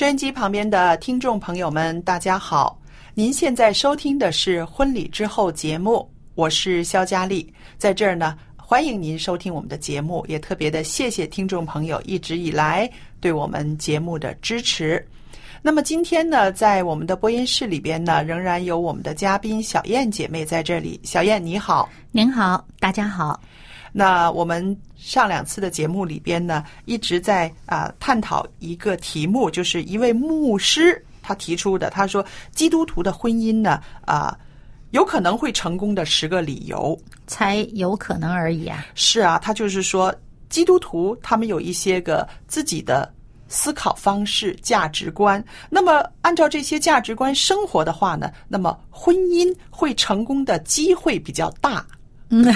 收音机旁边的听众朋友们，大家好！您现在收听的是《婚礼之后》节目，我是肖佳丽，在这儿呢，欢迎您收听我们的节目，也特别的谢谢听众朋友一直以来对我们节目的支持。那么今天呢，在我们的播音室里边呢，仍然有我们的嘉宾小燕姐妹在这里。小燕你好，您好，大家好。那我们上两次的节目里边呢，一直在啊探讨一个题目，就是一位牧师他提出的，他说基督徒的婚姻呢啊有可能会成功的十个理由，才有可能而已啊。是啊，他就是说基督徒他们有一些个自己的思考方式、价值观，那么按照这些价值观生活的话呢，那么婚姻会成功的机会比较大。嗯。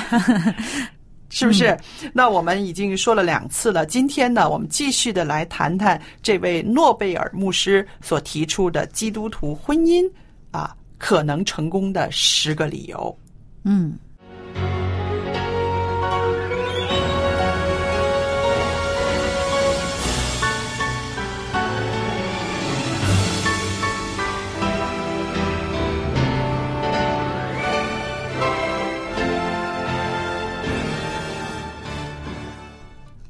是不是？那我们已经说了两次了。今天呢，我们继续的来谈谈这位诺贝尔牧师所提出的基督徒婚姻啊可能成功的十个理由。嗯。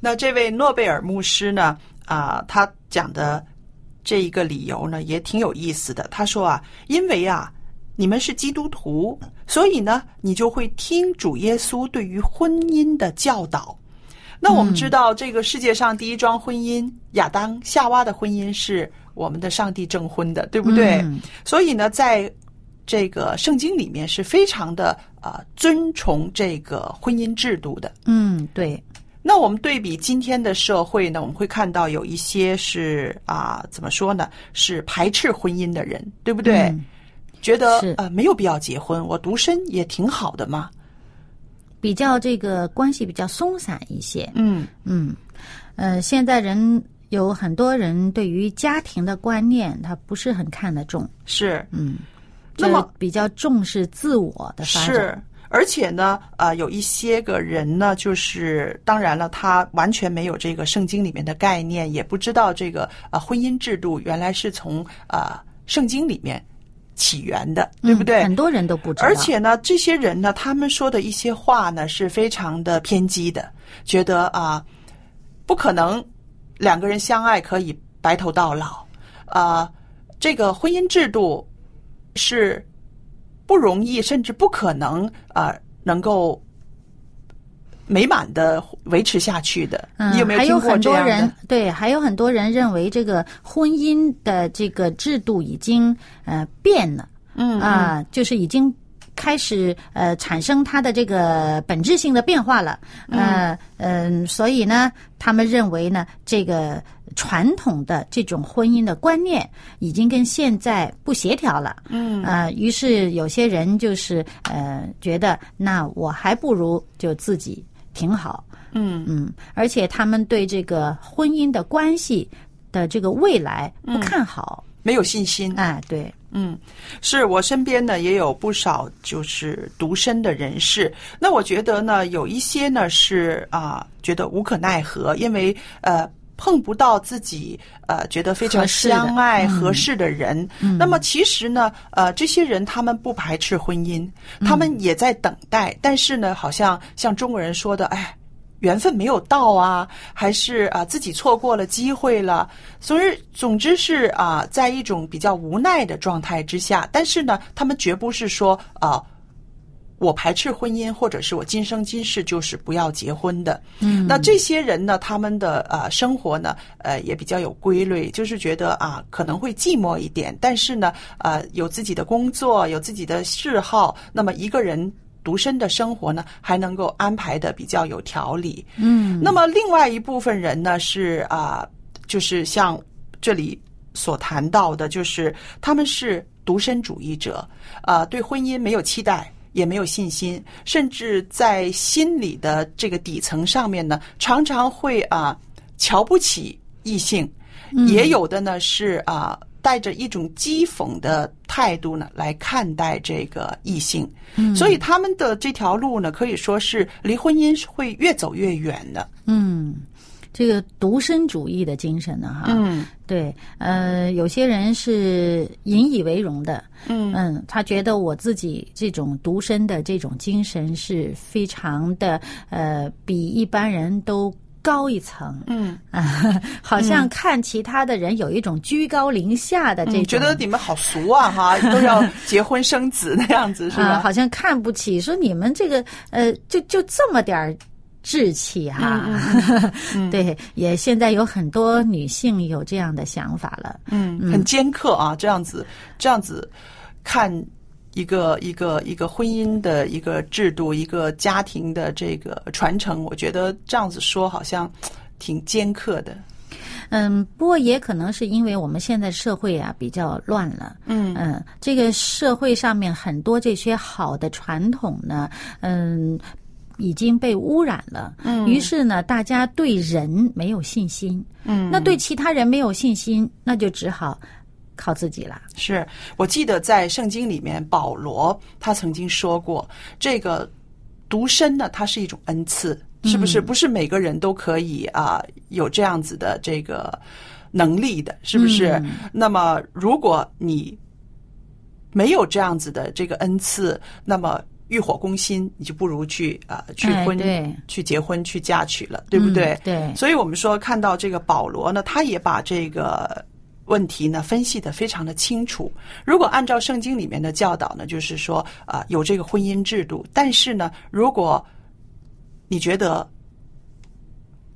那这位诺贝尔牧师呢？啊，他讲的这一个理由呢，也挺有意思的。他说啊，因为啊，你们是基督徒，所以呢，你就会听主耶稣对于婚姻的教导。那我们知道，这个世界上第一桩婚姻亚当夏娃的婚姻是我们的上帝证婚的，对不对？所以呢，在这个圣经里面是非常的啊尊崇这个婚姻制度的。嗯，对。那我们对比今天的社会呢，我们会看到有一些是啊，怎么说呢？是排斥婚姻的人，对不对？觉得呃没有必要结婚，我独身也挺好的嘛。比较这个关系比较松散一些。嗯嗯呃，现在人有很多人对于家庭的观念，他不是很看得重。是嗯，那么比较重视自我的发展。而且呢，呃，有一些个人呢，就是当然了，他完全没有这个圣经里面的概念，也不知道这个呃婚姻制度原来是从呃圣经里面起源的，对不对？很多人都不知道。而且呢，这些人呢，他们说的一些话呢，是非常的偏激的，觉得啊，不可能两个人相爱可以白头到老，啊，这个婚姻制度是。不容易，甚至不可能啊，能够美满的维持下去的。你有没有听过这样的？对，还有很多人认为这个婚姻的这个制度已经呃变了，嗯啊，就是已经开始呃产生它的这个本质性的变化了。嗯嗯，所以呢，他们认为呢，这个。传统的这种婚姻的观念已经跟现在不协调了，嗯，呃，于是有些人就是呃觉得，那我还不如就自己挺好，嗯嗯，而且他们对这个婚姻的关系的这个未来不看好。没有信心。哎，对，嗯，是我身边呢也有不少就是独身的人士。那我觉得呢，有一些呢是啊，觉得无可奈何，因为呃碰不到自己呃觉得非常相爱、嗯合适的人。那么其实呢，呃，这些人他们不排斥婚姻，他们也在等待，但是呢，好像像中国人说的，哎。缘分没有到啊，还是啊自己错过了机会了，所以总之是啊，在一种比较无奈的状态之下。但是呢，他们绝不是说啊，我排斥婚姻，或者是我今生今世就是不要结婚的。嗯，那这些人呢，他们的呃生活呢，呃也比较有规律，就是觉得啊可能会寂寞一点，但是呢，呃有自己的工作，有自己的嗜好，那么一个人。独身的生活呢，还能够安排的比较有条理。嗯，那么另外一部分人呢，是啊、就是像这里所谈到的，就是他们是独身主义者，啊、对婚姻没有期待。也没有信心，甚至在心理的这个底层上面呢，常常会啊瞧不起异性，也有的呢是啊带着一种讥讽的态度呢来看待这个异性，所以他们的这条路呢，可以说是离婚姻是会越走越远的。嗯，这个独身主义的精神呢，哈，嗯。对，呃，有些人是引以为荣的，嗯。他觉得我自己这种独身的这种精神是非常的，呃，比一般人都高一层，嗯，啊，好像看其他的人有一种居高临下的这种，嗯觉得你们好俗啊哈，都要结婚生子那样子是啊，吧？好像看不起，说你们这个呃，就就这么点儿志气哈、嗯 对，也现在有很多女性有这样的想法了。嗯，很尖刻啊，这样子这样子看一个一个一个婚姻的一个制度，一个家庭的这个传承，我觉得这样子说好像挺尖刻的。嗯，不过也可能是因为我们现在社会啊比较乱了。嗯嗯，这个社会上面很多这些好的传统呢，嗯。已经被污染了，嗯，于是呢，大家对人没有信心，嗯，那对其他人没有信心，那就只好靠自己了。是。我记得在圣经里面，保罗他曾经说过，这个独身呢，它是一种恩赐，是不是？不是每个人都可以啊、有这样子的这个能力的，是不是？那么如果你没有这样子的这个恩赐，那么欲火攻心，你就不如去啊、去婚、去结婚、去嫁娶了，对不对？嗯对所以我们说看到这个保罗呢，他也把这个问题呢分析的非常的清楚。如果按照圣经里面的教导呢，就是说啊、有这个婚姻制度，但是呢，如果你觉得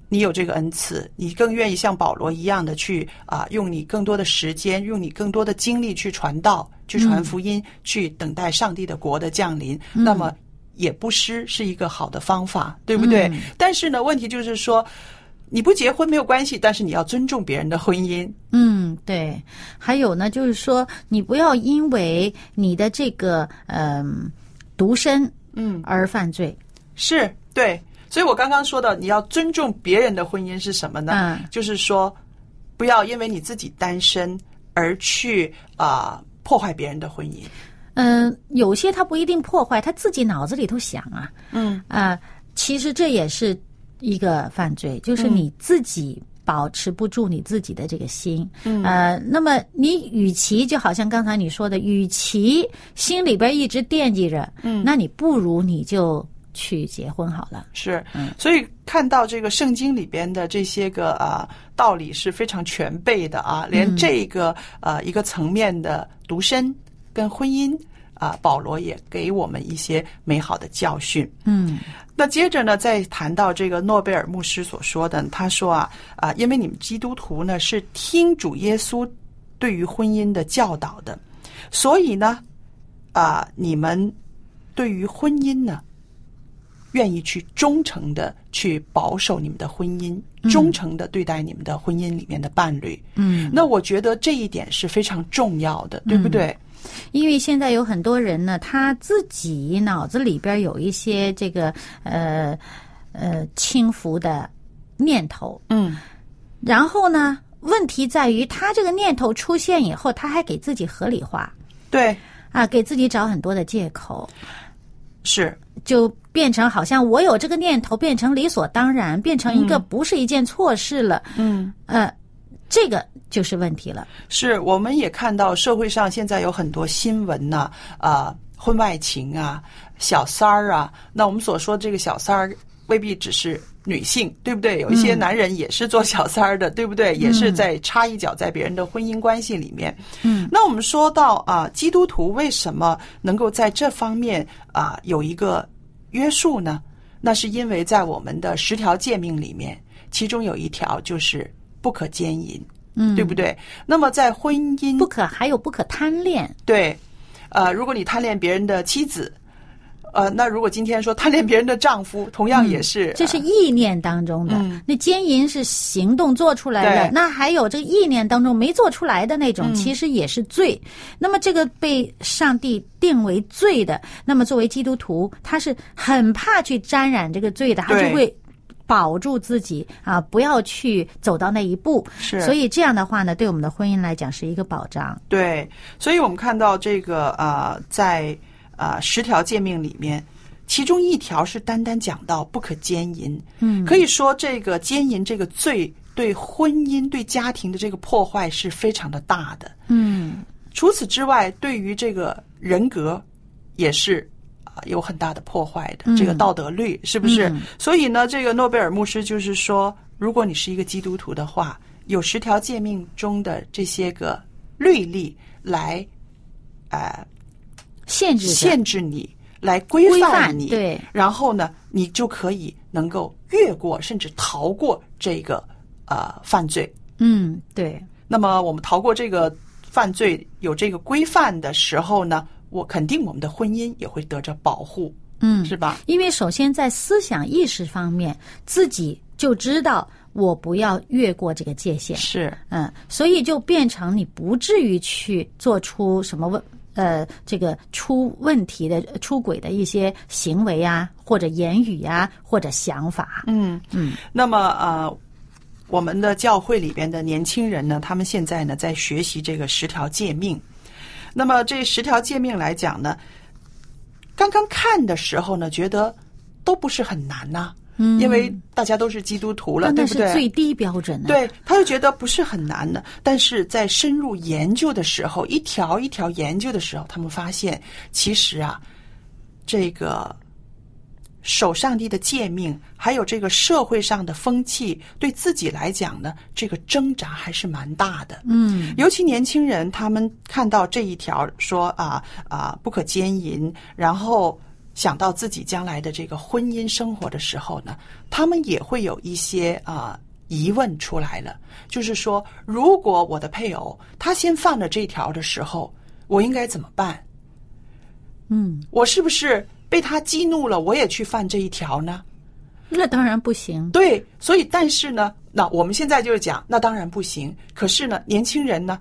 你有这个恩赐，你更愿意像保罗一样的去啊、用你更多的时间，用你更多的精力去传道、去传福音、去等待上帝的国的降临，那么也不失是一个好的方法，对不对？但是呢，问题就是说，你不结婚没有关系，但是你要尊重别人的婚姻。嗯，对。还有呢，就是说，你不要因为你的这个嗯、独身嗯，而犯罪。是对。所以我刚刚说的，你要尊重别人的婚姻是什么呢？嗯。就是说，不要因为你自己单身而去啊、破坏别人的婚姻。嗯、有些他不一定破坏，他自己脑子里头想啊，嗯。啊、其实这也是一个犯罪，就是你自己保持不住你自己的这个心，嗯。呃，那么你与其就好像刚才你说的，与其心里边一直惦记着，嗯，那你不如你就去结婚好了。是，所以看到这个圣经里边的这些个啊道理是非常全备的啊，连这个呃一个层面的独身跟婚姻啊，保罗也给我们一些美好的教训。嗯那接着呢，再谈到这个诺贝尔牧师所说的，他说啊啊，因为你们基督徒呢是听主耶稣对于婚姻的教导的，所以呢啊，你们对于婚姻呢，愿意去忠诚的去保守你们的婚姻，忠诚的对待你们的婚姻里面的伴侣。嗯，那我觉得这一点是非常重要的，对不对？因为现在有很多人呢，他自己脑子里边有一些这个呃呃轻浮的念头，嗯。然后呢，问题在于，他这个念头出现以后，他还给自己合理化。对，啊，给自己找很多的借口，是，就变成好像我有这个念头，变成理所当然，变成一个不是一件错事了。嗯，呃，这个就是问题了。是，我们也看到社会上现在有很多新闻呐、啊，婚外情啊，小三儿啊。那我们所说这个小三儿，未必只是女性，对不对？有一些男人也是做小三儿的，对不对？也是在插一脚在别人的婚姻关系里面。嗯，那我们说到啊，基督徒为什么能够在这方面啊有一个约束呢？那是因为在我们的十条诫命里面，其中有一条就是不可奸淫，嗯，对不对？那么在婚姻不可还有不可贪恋。对，呃，如果你贪恋别人的妻子，呃，那如果今天说贪恋别人的丈夫，同样也是，嗯这是意念当中的。嗯那奸淫是行动做出来的，那还有这个意念当中没做出来的那种，嗯其实也是罪。那么这个被上帝定为罪的，那么作为基督徒，他是很怕去沾染这个罪的，他就会。保住自己啊，不要去走到那一步。是所以这样的话呢，对我们的婚姻来讲是一个保障。对，所以我们看到这个呃，在呃十条诫命里面，其中一条是单单讲到不可奸淫。嗯，可以说这个奸淫这个罪对婚姻、对家庭的这个破坏是非常的大的。嗯，除此之外，对于这个人格也是啊有很大的破坏的。嗯这个道德律是不是？嗯所以呢，这个诺贝尔牧师就是说，如果你是一个基督徒的话，有十条诫命中的这些个律例来呃限制限制你，来规规范你，范对，然后呢，你就可以能够越过甚至逃过这个呃犯罪。嗯，对，那么我们逃过这个犯罪有这个规范的时候呢，我肯定我们的婚姻也会得着保护，嗯，是吧？因为首先在思想意识方面，自己就知道我不要越过这个界限，是，嗯，所以就变成你不至于去做出什么问呃这个出问题的出轨的一些行为啊，或者言语啊，或者想法。嗯嗯。那么呃，我们的教会里边的年轻人呢，他们现在呢在学习这个十条诫命。那么这十条诫命来讲呢，刚刚看的时候呢，觉得都不是很难呐、嗯因为大家都是基督徒了，对不对？最低标准的。，对，他就觉得不是很难的，但是在深入研究的时候，一条一条研究的时候，他们发现，其实啊，这个守上帝的诫命，还有这个社会上的风气，对自己来讲呢，这个挣扎还是蛮大的。嗯尤其年轻人，他们看到这一条说啊啊不可奸淫，然后想到自己将来的这个婚姻生活的时候呢，他们也会有一些啊疑问出来了，就是说，如果我的配偶他先犯了这条的时候，我应该怎么办？嗯，我是不是被他激怒了，我也去犯这一条呢？那当然不行。对，所以但是呢，那我们现在就是讲，那当然不行。可是呢，年轻人呢，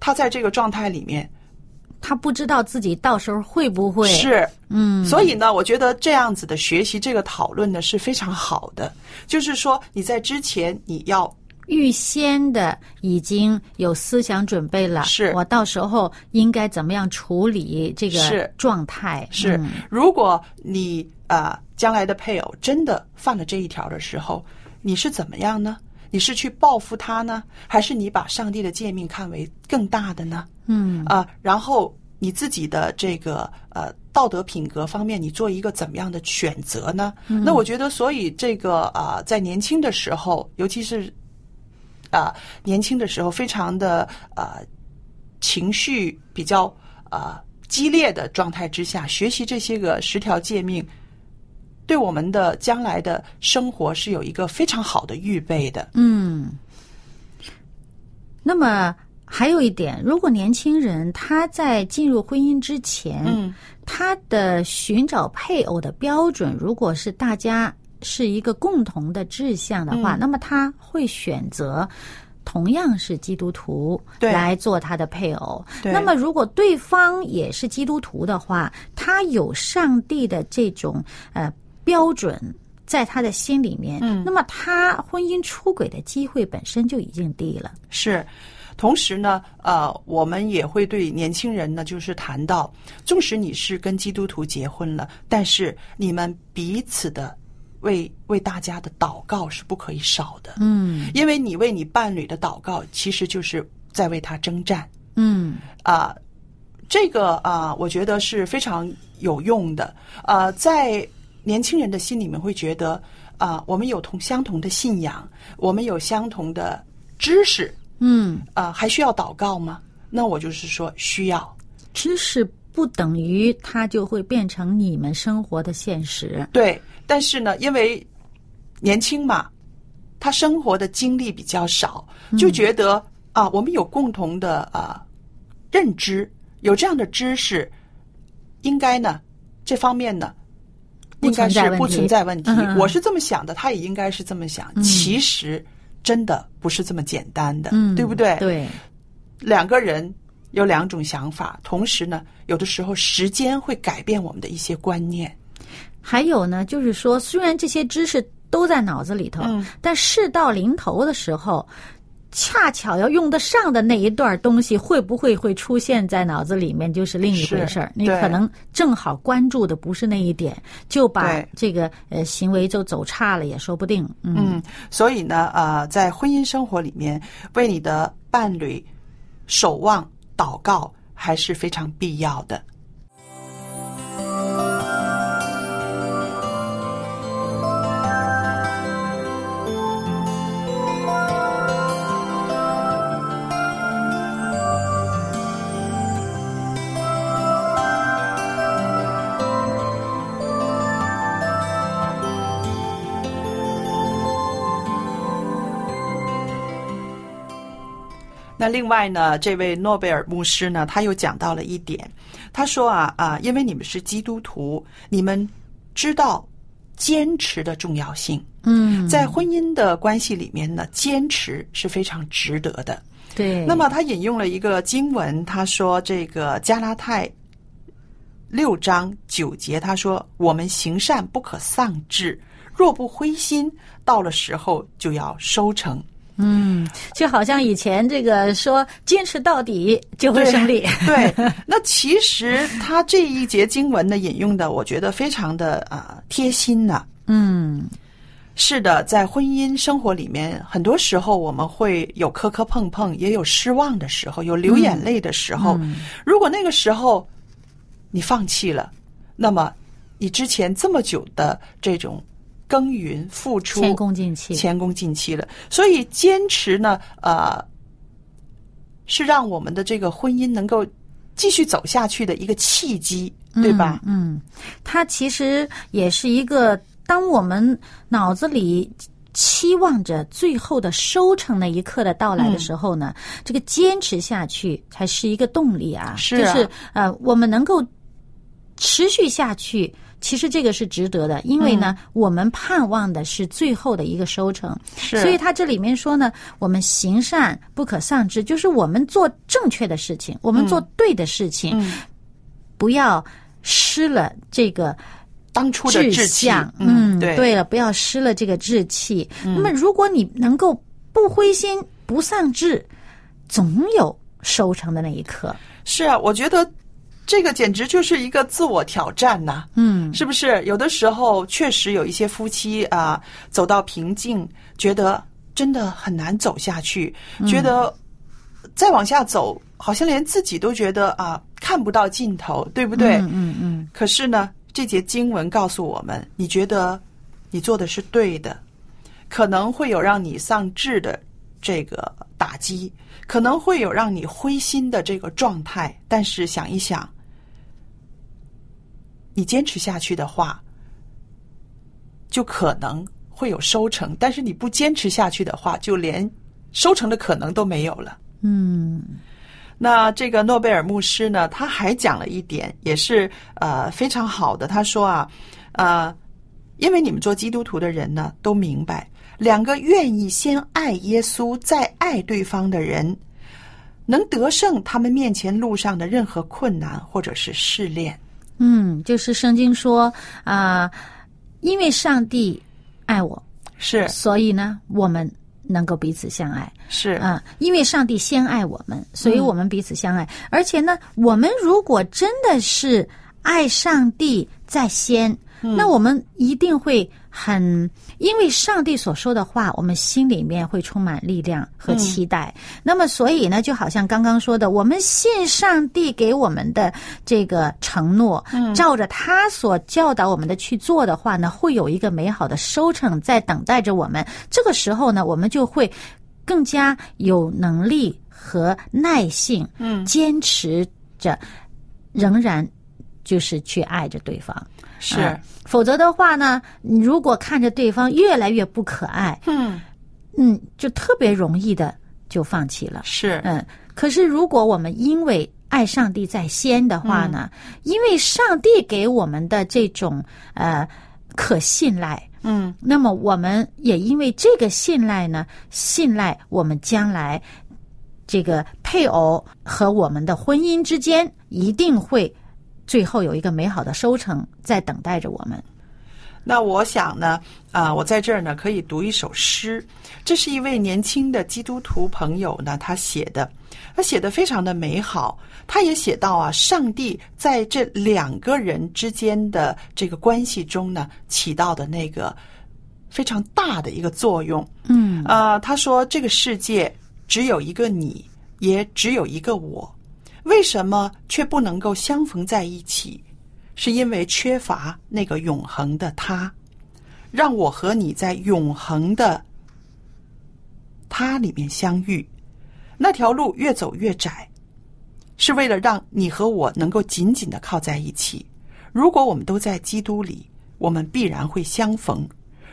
他在这个状态里面他不知道自己到时候会不会。是，嗯，所以呢，我觉得这样子的学习，这个讨论呢是非常好的。就是说，你在之前你要预先的已经有思想准备了，是。我到时候应该怎么样处理这个是。状态？是。嗯，如果你呃将来的配偶真的犯了这一条的时候，你是怎么样呢？你是去报复他呢，还是你把上帝的诫命看为更大的呢？嗯啊、然后你自己的这个呃道德品格方面，你做一个怎么样的选择呢？那我觉得，所以这个啊、在年轻的时候，尤其是啊、年轻的时候，非常的呃情绪比较啊激烈的状态之下，学习这些个十条诫命。对我们的将来的生活是有一个非常好的预备的。嗯。那么还有一点，如果年轻人他在进入婚姻之前，嗯，他的寻找配偶的标准，如果是大家是一个共同的志向的话，嗯那么他会选择。同样是基督徒来做他的配偶，那么如果对方也是基督徒的话，他有上帝的这种呃标准在他的心里面，嗯。那么他婚姻出轨的机会本身就已经低了。是，同时呢，呃，我们也会对年轻人呢，就是谈到，纵使你是跟基督徒结婚了，但是你们彼此的为为大家的祷告是不可以少的，嗯。因为你为你伴侣的祷告，其实就是在为他征战。嗯。啊、这个啊、我觉得是非常有用的。呃，在年轻人的心里面会觉得啊、我们有同相同的信仰，我们有相同的知识，嗯，啊，还需要祷告吗？那我就是说需要。知识不等于它就会变成你们生活的现实。对，但是呢，因为年轻嘛，他生活的经历比较少，就觉得啊，我们有共同的啊认知，有这样的知识，应该呢这方面呢。不应该是不存在问题，嗯我是这么想的，他也应该是这么想。其实真的不是这么简单的，嗯，对不对？对，两个人有两种想法，同时呢，有的时候时间会改变我们的一些观念。还有呢，就是说，虽然这些知识都在脑子里头，嗯但事到临头的时候，恰巧要用得上的那一段东西，会不会会出现在脑子里面，就是另一回事儿你可能正好关注的不是那一点，就把这个呃行为就走差了，也说不定。嗯嗯，所以呢，呃，在婚姻生活里面，为你的伴侣守望祷告还是非常必要的。那另外呢，这位诺贝尔牧师呢，他又讲到了一点，他说啊啊，因为你们是基督徒，你们知道坚持的重要性。嗯，在婚姻的关系里面呢，坚持是非常值得的。对。那么他引用了一个经文，他说这个加拉太六章九节，他说我们行善不可丧志，若不灰心，到了时候就要收成。嗯，就好像以前这个说坚持到底就会胜利。对，那其实他这一节经文呢引用的，我觉得非常的啊、呃贴心呐、嗯是的，在婚姻生活里面，很多时候我们会有磕磕碰碰，也有失望的时候，有流眼泪的时候。如果那个时候你放弃了，那么你之前这么久的这种耕耘付出，前功尽弃。前功尽弃了。所以坚持呢，呃，是让我们的这个婚姻能够继续走下去的一个契机，对吧？嗯，嗯它其实也是一个，当我们脑子里期望着最后的收成那一刻的到来的时候呢，这个坚持下去才是一个动力啊。是啊就是呃，我们能够持续下去。其实这个是值得的，因为呢，我们盼望的是最后的一个收成。是所以他这里面说呢，我们行善不可丧志，就是我们做正确的事情，我们做对的事情，嗯不要失了这个当初的志向。嗯，对了，不要失了这个志气。那么，如果你能够不灰心、不丧志，总有收成的那一刻。是啊，我觉得这个简直就是一个自我挑战呐、嗯，是不是？有的时候确实有一些夫妻啊，走到瓶颈，觉得真的很难走下去，觉得再往下走，好像连自己都觉得啊看不到尽头，对不对？嗯嗯嗯，可是呢，这节经文告诉我们，你觉得你做的是对的，可能会有让你丧志的这个打击，可能会有让你灰心的这个状态，但是想一想，你坚持下去的话，就可能会有收成；但是你不坚持下去的话，就连收成的可能都没有了。嗯那这个诺贝尔牧师呢，他还讲了一点，也是呃非常好的。他说啊，呃，因为你们做基督徒的人呢，都明白，两个愿意先爱耶稣再爱对方的人，能得胜他们面前路上的任何困难或者是试炼。嗯，就是圣经说啊、因为上帝爱我，是所以呢，我们能够彼此相爱。是啊，因为上帝先爱我们，所以我们彼此相爱。而且呢，我们如果真的是爱上帝在先，那我们一定会很，因为上帝所说的话，我们心里面会充满力量和期待。那么，所以呢，就好像刚刚说的，我们信上帝给我们的这个承诺，照着他所教导我们的去做的话呢，会有一个美好的收成在等待着我们。这个时候呢，我们就会。更加有能力和耐性，嗯，坚持着，仍然就是去爱着对方。是。啊否则的话呢，你如果看着对方越来越不可爱，嗯。嗯，就特别容易的就放弃了。是。嗯，可是如果我们因为爱上帝在先的话呢，因为上帝给我们的这种呃可信赖，嗯。那么我们也因为这个信赖呢，信赖我们将来这个配偶和我们的婚姻之间一定会最后有一个美好的收成在等待着我们。那我想呢，啊、我在这儿呢可以读一首诗，这是一位年轻的基督徒朋友呢他写的，他写的非常的美好。他也写到啊，上帝在这两个人之间的这个关系中呢，起到的那个非常大的一个作用。嗯啊、他说这个世界只有一个你，也只有一个我，为什么却不能够相逢在一起？是因为缺乏那个永恒的他，让我和你在永恒的他里面相遇。那条路越走越窄，是为了让你和我能够紧紧的靠在一起。如果我们都在基督里，我们必然会相逢；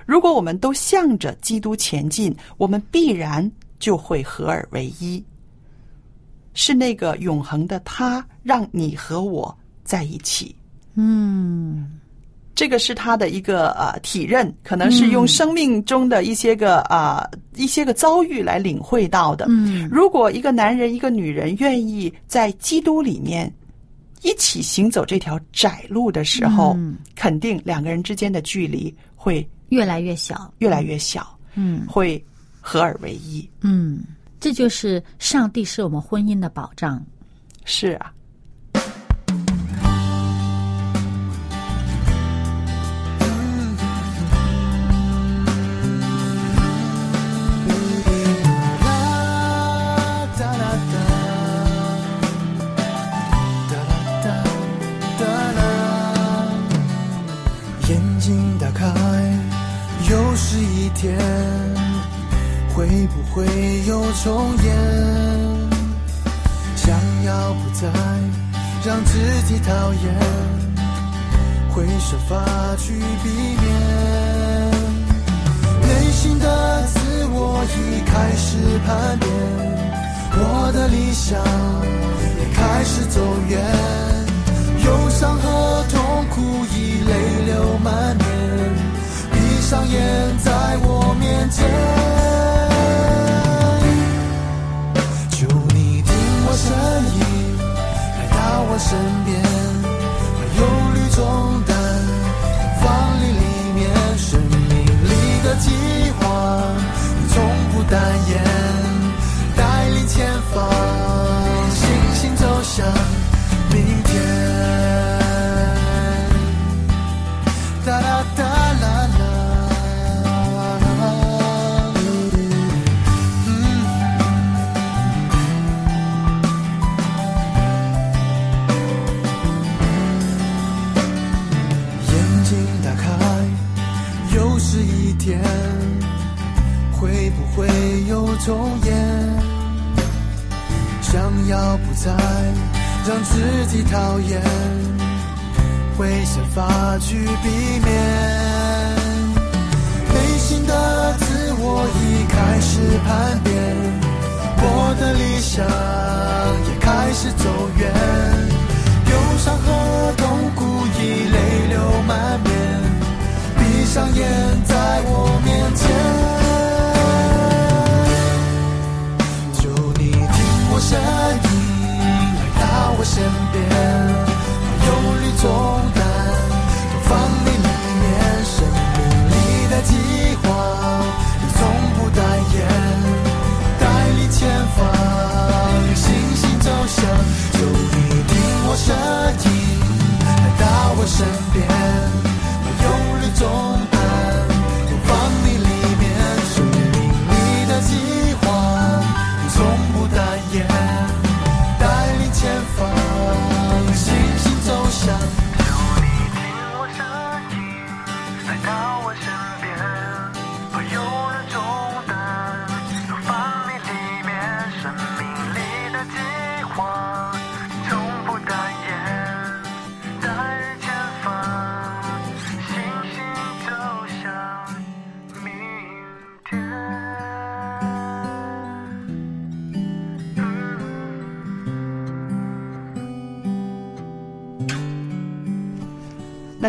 如果我们都向着基督前进，我们必然就会合而为一。是那个永恒的他，让你和我在一起。嗯这个是他的一个呃体认，可能是用生命中的一些个啊、呃一些个遭遇来领会到的。嗯如果一个男人一个女人愿意在基督里面一起行走这条窄路的时候，嗯肯定两个人之间的距离会越来越小。越来越小，嗯会合二为一。嗯，这就是上帝是我们婚姻的保障。是啊，己讨厌，会设法去避免。内心的自我已开始叛变，我的理想也开始走远。重演？想要不再让自己讨厌，会想法去避免。内心的自我已开始叛变，我的理想也开始走远。忧伤和痛苦已泪流满面，闭上眼在我面前。身影来到我身边。把忧虑重担都放你里面生命里的计划你从不代言带领前方星心走向就一定我身影来到我身边。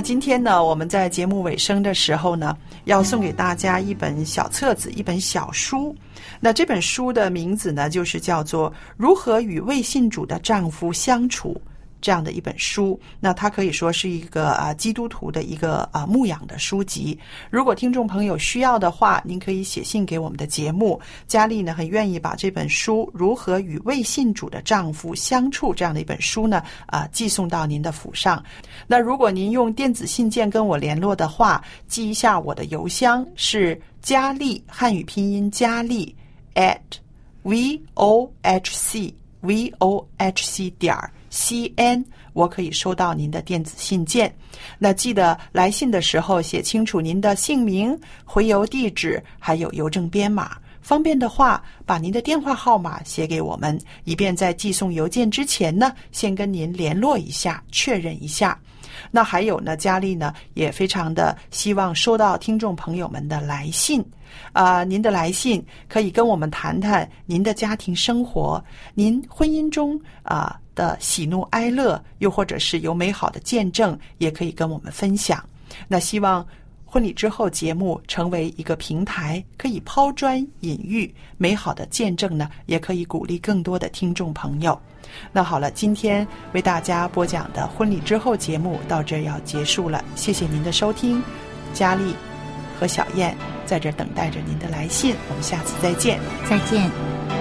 今天呢，我们在节目尾声的时候呢，要送给大家一本小册子，一本小书。那这本书的名字呢，就是叫做《如何与未信主的丈夫相处》。这样的一本书，那它可以说是一个啊基督徒的一个啊牧养的书籍。如果听众朋友需要的话，您可以写信给我们的节目。佳丽呢很愿意把这本书《如何与未信主的丈夫相处》这样的一本书呢啊寄送到您的府上。那如果您用电子信件跟我联络的话，记一下我的邮箱是佳丽汉语拼音佳丽 at v o h c v o h c 点儿。C N，我可以收到您的电子信件。那记得来信的时候写清楚您的姓名、回邮地址，还有邮政编码。方便的话，把您的电话号码写给我们，以便在寄送邮件之前呢，先跟您联络一下，确认一下。那还有呢，佳丽呢也非常的希望收到听众朋友们的来信。啊，您的来信可以跟我们谈谈您的家庭生活，您婚姻中啊。的喜怒哀乐，又或者是有美好的见证，也可以跟我们分享。那希望婚礼之后节目成为一个平台，可以抛砖引玉，美好的见证呢，也可以鼓励更多的听众朋友。那好了，今天为大家播讲的婚礼之后节目到这儿要结束了，谢谢您的收听。佳丽和小燕在这儿等待着您的来信，我们下次再见，再见。